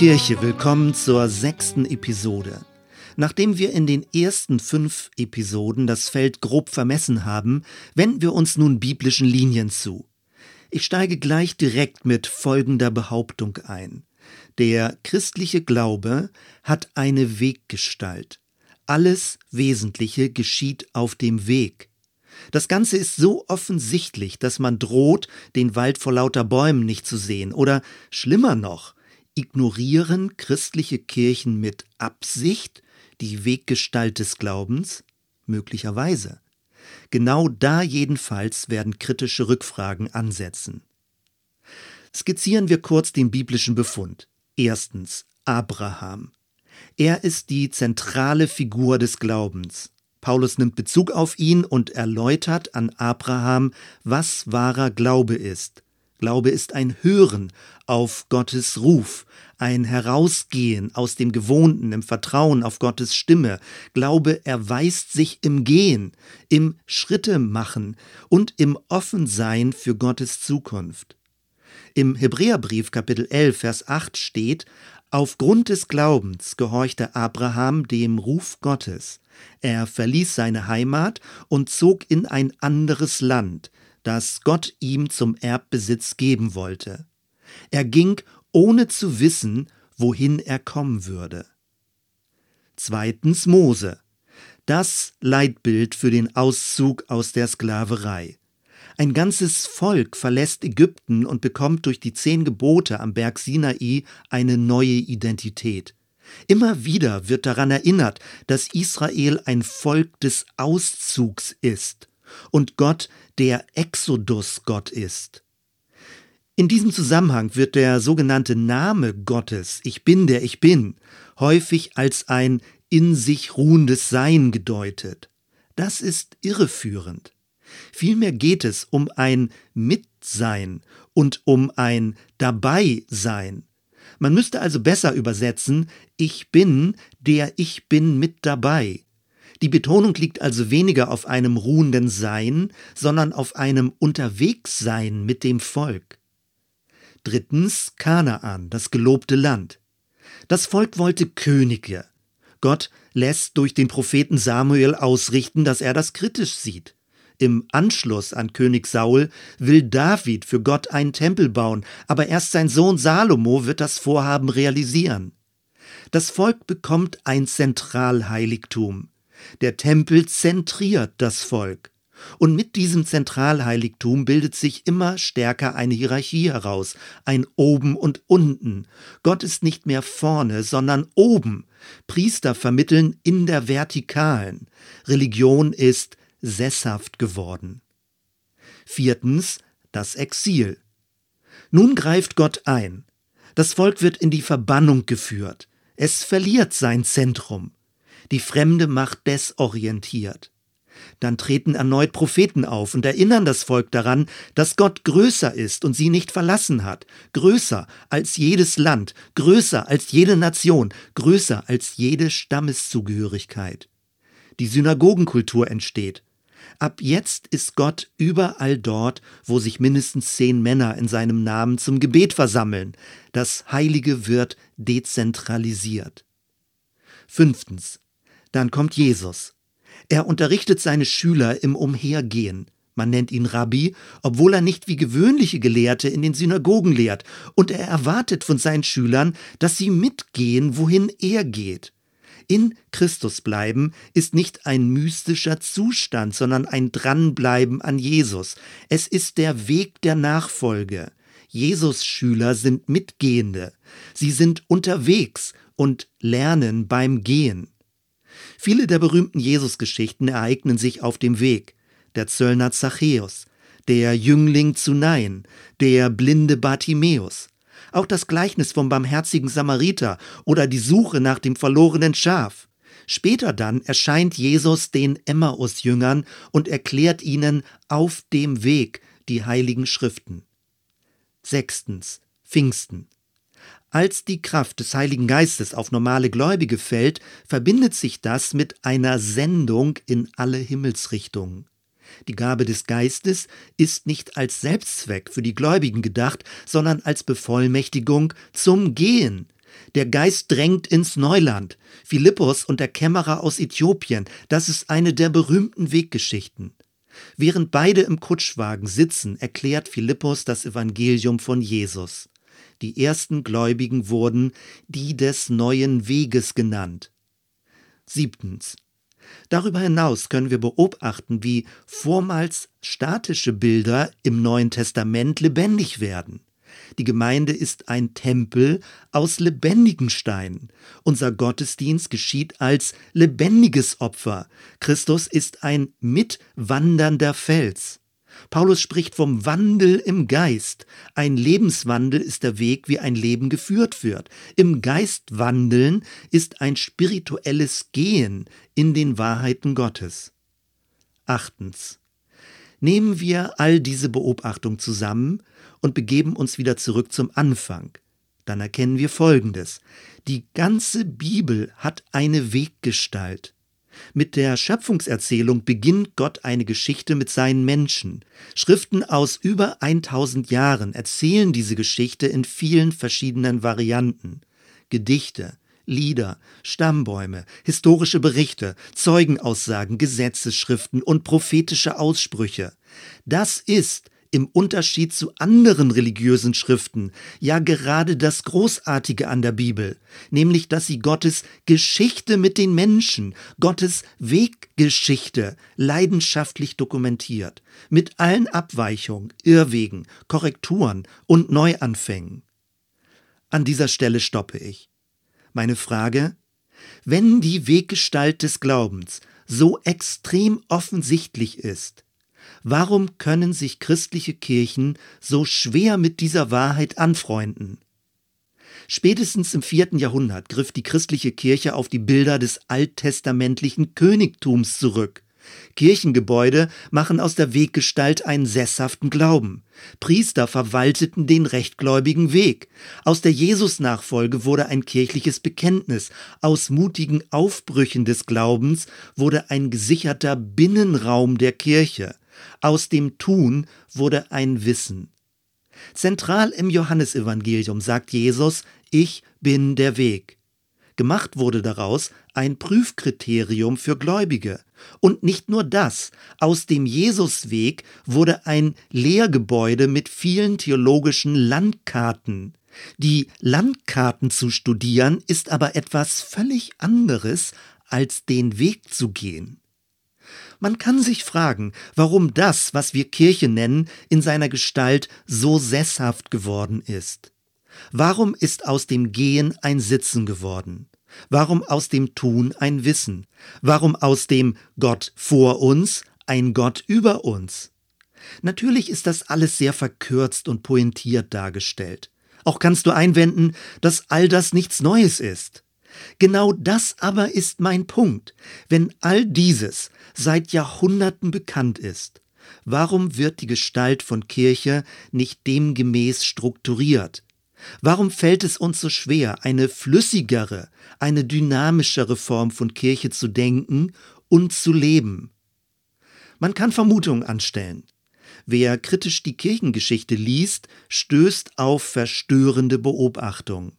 Kirche, willkommen zur sechsten Episode. Nachdem wir in den ersten fünf Episoden das Feld grob vermessen haben, wenden wir uns nun biblischen Linien zu. Ich steige gleich direkt mit folgender Behauptung ein. Der christliche Glaube hat eine Weggestalt. Alles Wesentliche geschieht auf dem Weg. Das Ganze ist so offensichtlich, dass man droht, den Wald vor lauter Bäumen nicht zu sehen. Oder schlimmer noch, Ignorieren christliche Kirchen mit Absicht die Weggestalt des Glaubens? Möglicherweise. Genau da jedenfalls werden kritische Rückfragen ansetzen. Skizzieren wir kurz den biblischen Befund. Erstens Abraham. Er ist die zentrale Figur des Glaubens. Paulus nimmt Bezug auf ihn und erläutert an Abraham, was wahrer Glaube ist. Glaube ist ein Hören auf Gottes Ruf, ein Herausgehen aus dem Gewohnten, im Vertrauen auf Gottes Stimme. Glaube erweist sich im Gehen, im Schritte machen und im Offensein für Gottes Zukunft. Im Hebräerbrief Kapitel 11 Vers 8 steht, Aufgrund des Glaubens gehorchte Abraham dem Ruf Gottes. Er verließ seine Heimat und zog in ein anderes Land, das Gott ihm zum Erbbesitz geben wollte. Er ging, ohne zu wissen, wohin er kommen würde. Zweitens Mose. Das Leitbild für den Auszug aus der Sklaverei. Ein ganzes Volk verlässt Ägypten und bekommt durch die zehn Gebote am Berg Sinai eine neue Identität. Immer wieder wird daran erinnert, dass Israel ein Volk des Auszugs ist und Gott der Exodus-Gott ist. In diesem Zusammenhang wird der sogenannte Name Gottes, Ich bin der Ich bin, häufig als ein in sich ruhendes Sein gedeutet. Das ist irreführend. Vielmehr geht es um ein Mitsein und um ein Dabeisein. Man müsste also besser übersetzen, ich bin, der ich bin mit dabei. Die Betonung liegt also weniger auf einem ruhenden Sein, sondern auf einem Unterwegssein mit dem Volk. Drittens Kanaan, das gelobte Land. Das Volk wollte Könige. Gott lässt durch den Propheten Samuel ausrichten, dass er das kritisch sieht. Im Anschluss an König Saul will David für Gott einen Tempel bauen, aber erst sein Sohn Salomo wird das Vorhaben realisieren. Das Volk bekommt ein Zentralheiligtum. Der Tempel zentriert das Volk. Und mit diesem Zentralheiligtum bildet sich immer stärker eine Hierarchie heraus, ein Oben und Unten. Gott ist nicht mehr vorne, sondern oben. Priester vermitteln in der Vertikalen. Religion ist sesshaft geworden. Viertens das Exil. Nun greift Gott ein. Das Volk wird in die Verbannung geführt. Es verliert sein Zentrum. Die fremde Macht desorientiert. Dann treten erneut Propheten auf und erinnern das Volk daran, dass Gott größer ist und sie nicht verlassen hat, größer als jedes Land, größer als jede Nation, größer als jede Stammeszugehörigkeit. Die Synagogenkultur entsteht. Ab jetzt ist Gott überall dort, wo sich mindestens zehn Männer in seinem Namen zum Gebet versammeln. Das Heilige wird dezentralisiert. Fünftens. Dann kommt Jesus. Er unterrichtet seine Schüler im Umhergehen. Man nennt ihn Rabbi, obwohl er nicht wie gewöhnliche Gelehrte in den Synagogen lehrt, und er erwartet von seinen Schülern, dass sie mitgehen, wohin er geht. In Christus bleiben ist nicht ein mystischer Zustand, sondern ein Dranbleiben an Jesus. Es ist der Weg der Nachfolge. Jesus Schüler sind Mitgehende. Sie sind unterwegs und lernen beim Gehen. Viele der berühmten Jesusgeschichten ereignen sich auf dem Weg. Der Zöllner Zachäus, der Jüngling zu Nain, der blinde Bartimäus. Auch das Gleichnis vom barmherzigen Samariter oder die Suche nach dem verlorenen Schaf. Später dann erscheint Jesus den Emmaus-Jüngern und erklärt ihnen auf dem Weg die heiligen Schriften. Sechstens. Pfingsten. Als die Kraft des Heiligen Geistes auf normale Gläubige fällt, verbindet sich das mit einer Sendung in alle Himmelsrichtungen. Die Gabe des Geistes ist nicht als Selbstzweck für die Gläubigen gedacht, sondern als Bevollmächtigung zum Gehen. Der Geist drängt ins Neuland. Philippus und der Kämmerer aus Äthiopien, das ist eine der berühmten Weggeschichten. Während beide im Kutschwagen sitzen, erklärt Philippus das Evangelium von Jesus. Die ersten Gläubigen wurden die des neuen Weges genannt. Siebtens. Darüber hinaus können wir beobachten, wie vormals statische Bilder im Neuen Testament lebendig werden. Die Gemeinde ist ein Tempel aus lebendigen Steinen. Unser Gottesdienst geschieht als lebendiges Opfer. Christus ist ein mitwandernder Fels. Paulus spricht vom Wandel im Geist. Ein Lebenswandel ist der Weg, wie ein Leben geführt wird. Im Geist wandeln ist ein spirituelles Gehen in den Wahrheiten Gottes. Achtens. Nehmen wir all diese Beobachtung zusammen und begeben uns wieder zurück zum Anfang. Dann erkennen wir Folgendes. Die ganze Bibel hat eine Weggestalt. Mit der Schöpfungserzählung beginnt Gott eine Geschichte mit seinen Menschen. Schriften aus über 1000 Jahren erzählen diese Geschichte in vielen verschiedenen Varianten. Gedichte, Lieder, Stammbäume, historische Berichte, Zeugenaussagen, Gesetzesschriften und prophetische Aussprüche. Das ist im Unterschied zu anderen religiösen Schriften ja gerade das Großartige an der Bibel, nämlich dass sie Gottes Geschichte mit den Menschen, Gottes Weggeschichte leidenschaftlich dokumentiert, mit allen Abweichungen, Irrwegen, Korrekturen und Neuanfängen. An dieser Stelle stoppe ich. Meine Frage, wenn die Weggestalt des Glaubens so extrem offensichtlich ist, Warum können sich christliche Kirchen so schwer mit dieser Wahrheit anfreunden? Spätestens im vierten Jahrhundert griff die christliche Kirche auf die Bilder des alttestamentlichen Königtums zurück. Kirchengebäude machen aus der Weggestalt einen sesshaften Glauben. Priester verwalteten den rechtgläubigen Weg. Aus der Jesusnachfolge wurde ein kirchliches Bekenntnis. Aus mutigen Aufbrüchen des Glaubens wurde ein gesicherter Binnenraum der Kirche. Aus dem Tun wurde ein Wissen. Zentral im Johannesevangelium sagt Jesus, ich bin der Weg. Gemacht wurde daraus ein Prüfkriterium für Gläubige. Und nicht nur das, aus dem Jesusweg wurde ein Lehrgebäude mit vielen theologischen Landkarten. Die Landkarten zu studieren ist aber etwas völlig anderes, als den Weg zu gehen. Man kann sich fragen, warum das, was wir Kirche nennen, in seiner Gestalt so sesshaft geworden ist. Warum ist aus dem Gehen ein Sitzen geworden? Warum aus dem Tun ein Wissen? Warum aus dem Gott vor uns ein Gott über uns? Natürlich ist das alles sehr verkürzt und pointiert dargestellt. Auch kannst du einwenden, dass all das nichts Neues ist. Genau das aber ist mein Punkt. Wenn all dieses seit Jahrhunderten bekannt ist, warum wird die Gestalt von Kirche nicht demgemäß strukturiert? Warum fällt es uns so schwer, eine flüssigere, eine dynamischere Form von Kirche zu denken und zu leben? Man kann Vermutungen anstellen. Wer kritisch die Kirchengeschichte liest, stößt auf verstörende Beobachtungen.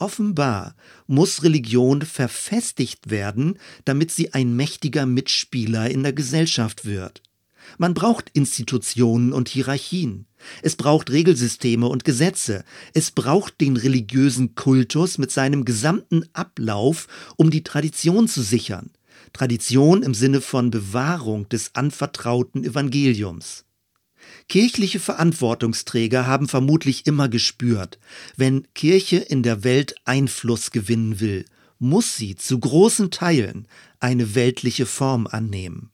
Offenbar muss Religion verfestigt werden, damit sie ein mächtiger Mitspieler in der Gesellschaft wird. Man braucht Institutionen und Hierarchien. Es braucht Regelsysteme und Gesetze. Es braucht den religiösen Kultus mit seinem gesamten Ablauf, um die Tradition zu sichern. Tradition im Sinne von Bewahrung des anvertrauten Evangeliums. Kirchliche Verantwortungsträger haben vermutlich immer gespürt, wenn Kirche in der Welt Einfluss gewinnen will, muss sie zu großen Teilen eine weltliche Form annehmen.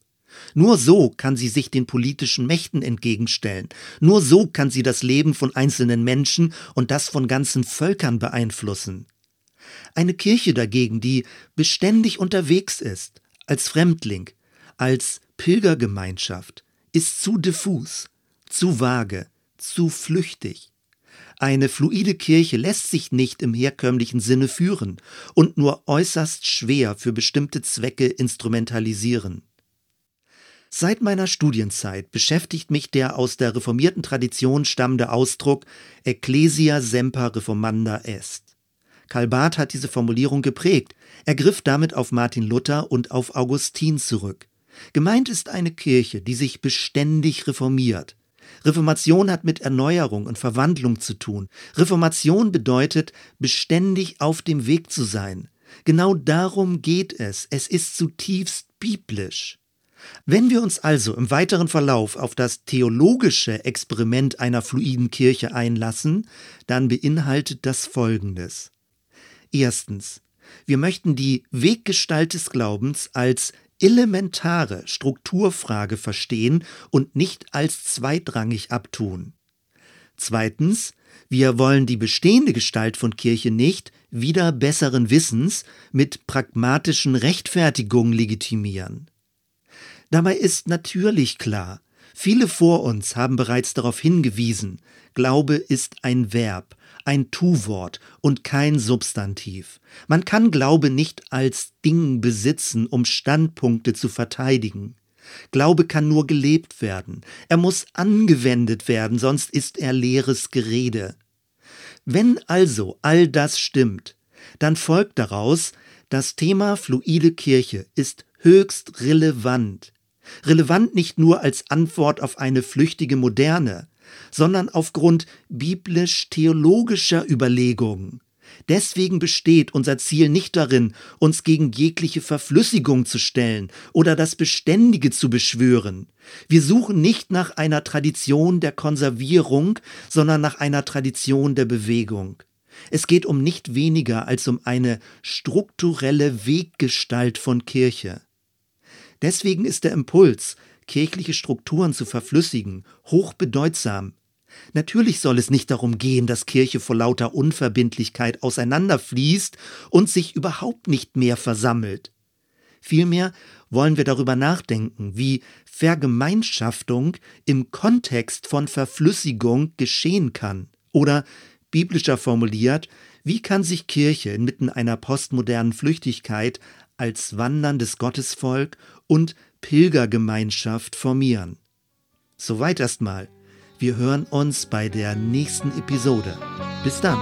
Nur so kann sie sich den politischen Mächten entgegenstellen. Nur so kann sie das Leben von einzelnen Menschen und das von ganzen Völkern beeinflussen. Eine Kirche dagegen, die beständig unterwegs ist, als Fremdling, als Pilgergemeinschaft, ist zu diffus, zu vage, zu flüchtig. Eine fluide Kirche lässt sich nicht im herkömmlichen Sinne führen und nur äußerst schwer für bestimmte Zwecke instrumentalisieren. Seit meiner Studienzeit beschäftigt mich der aus der reformierten Tradition stammende Ausdruck Ecclesia semper reformanda est. Karl Barth hat diese Formulierung geprägt. Er griff damit auf Martin Luther und auf Augustin zurück. Gemeint ist eine Kirche, die sich beständig reformiert. Reformation hat mit Erneuerung und Verwandlung zu tun. Reformation bedeutet, beständig auf dem Weg zu sein. Genau darum geht es. Es ist zutiefst biblisch. Wenn wir uns also im weiteren Verlauf auf das theologische Experiment einer fluiden Kirche einlassen, dann beinhaltet das Folgendes. Erstens. Wir möchten die Weggestalt des Glaubens als elementare Strukturfrage verstehen und nicht als zweitrangig abtun. Zweitens, wir wollen die bestehende Gestalt von Kirche nicht wieder besseren Wissens mit pragmatischen Rechtfertigungen legitimieren. Dabei ist natürlich klar, viele vor uns haben bereits darauf hingewiesen, Glaube ist ein Verb, ein Tu-Wort und kein Substantiv. Man kann Glaube nicht als Ding besitzen, um Standpunkte zu verteidigen. Glaube kann nur gelebt werden. Er muss angewendet werden, sonst ist er leeres Gerede. Wenn also all das stimmt, dann folgt daraus, das Thema fluide Kirche ist höchst relevant. Relevant nicht nur als Antwort auf eine flüchtige Moderne, sondern aufgrund biblisch-theologischer Überlegungen. Deswegen besteht unser Ziel nicht darin, uns gegen jegliche Verflüssigung zu stellen oder das Beständige zu beschwören. Wir suchen nicht nach einer Tradition der Konservierung, sondern nach einer Tradition der Bewegung. Es geht um nicht weniger als um eine strukturelle Weggestalt von Kirche. Deswegen ist der Impuls, kirchliche Strukturen zu verflüssigen, hochbedeutsam. Natürlich soll es nicht darum gehen, dass Kirche vor lauter Unverbindlichkeit auseinanderfließt und sich überhaupt nicht mehr versammelt. Vielmehr wollen wir darüber nachdenken, wie Vergemeinschaftung im Kontext von Verflüssigung geschehen kann. Oder biblischer formuliert, wie kann sich Kirche inmitten einer postmodernen Flüchtigkeit als wanderndes Gottesvolk und Pilgergemeinschaft formieren. Soweit erstmal. Wir hören uns bei der nächsten Episode. Bis dann.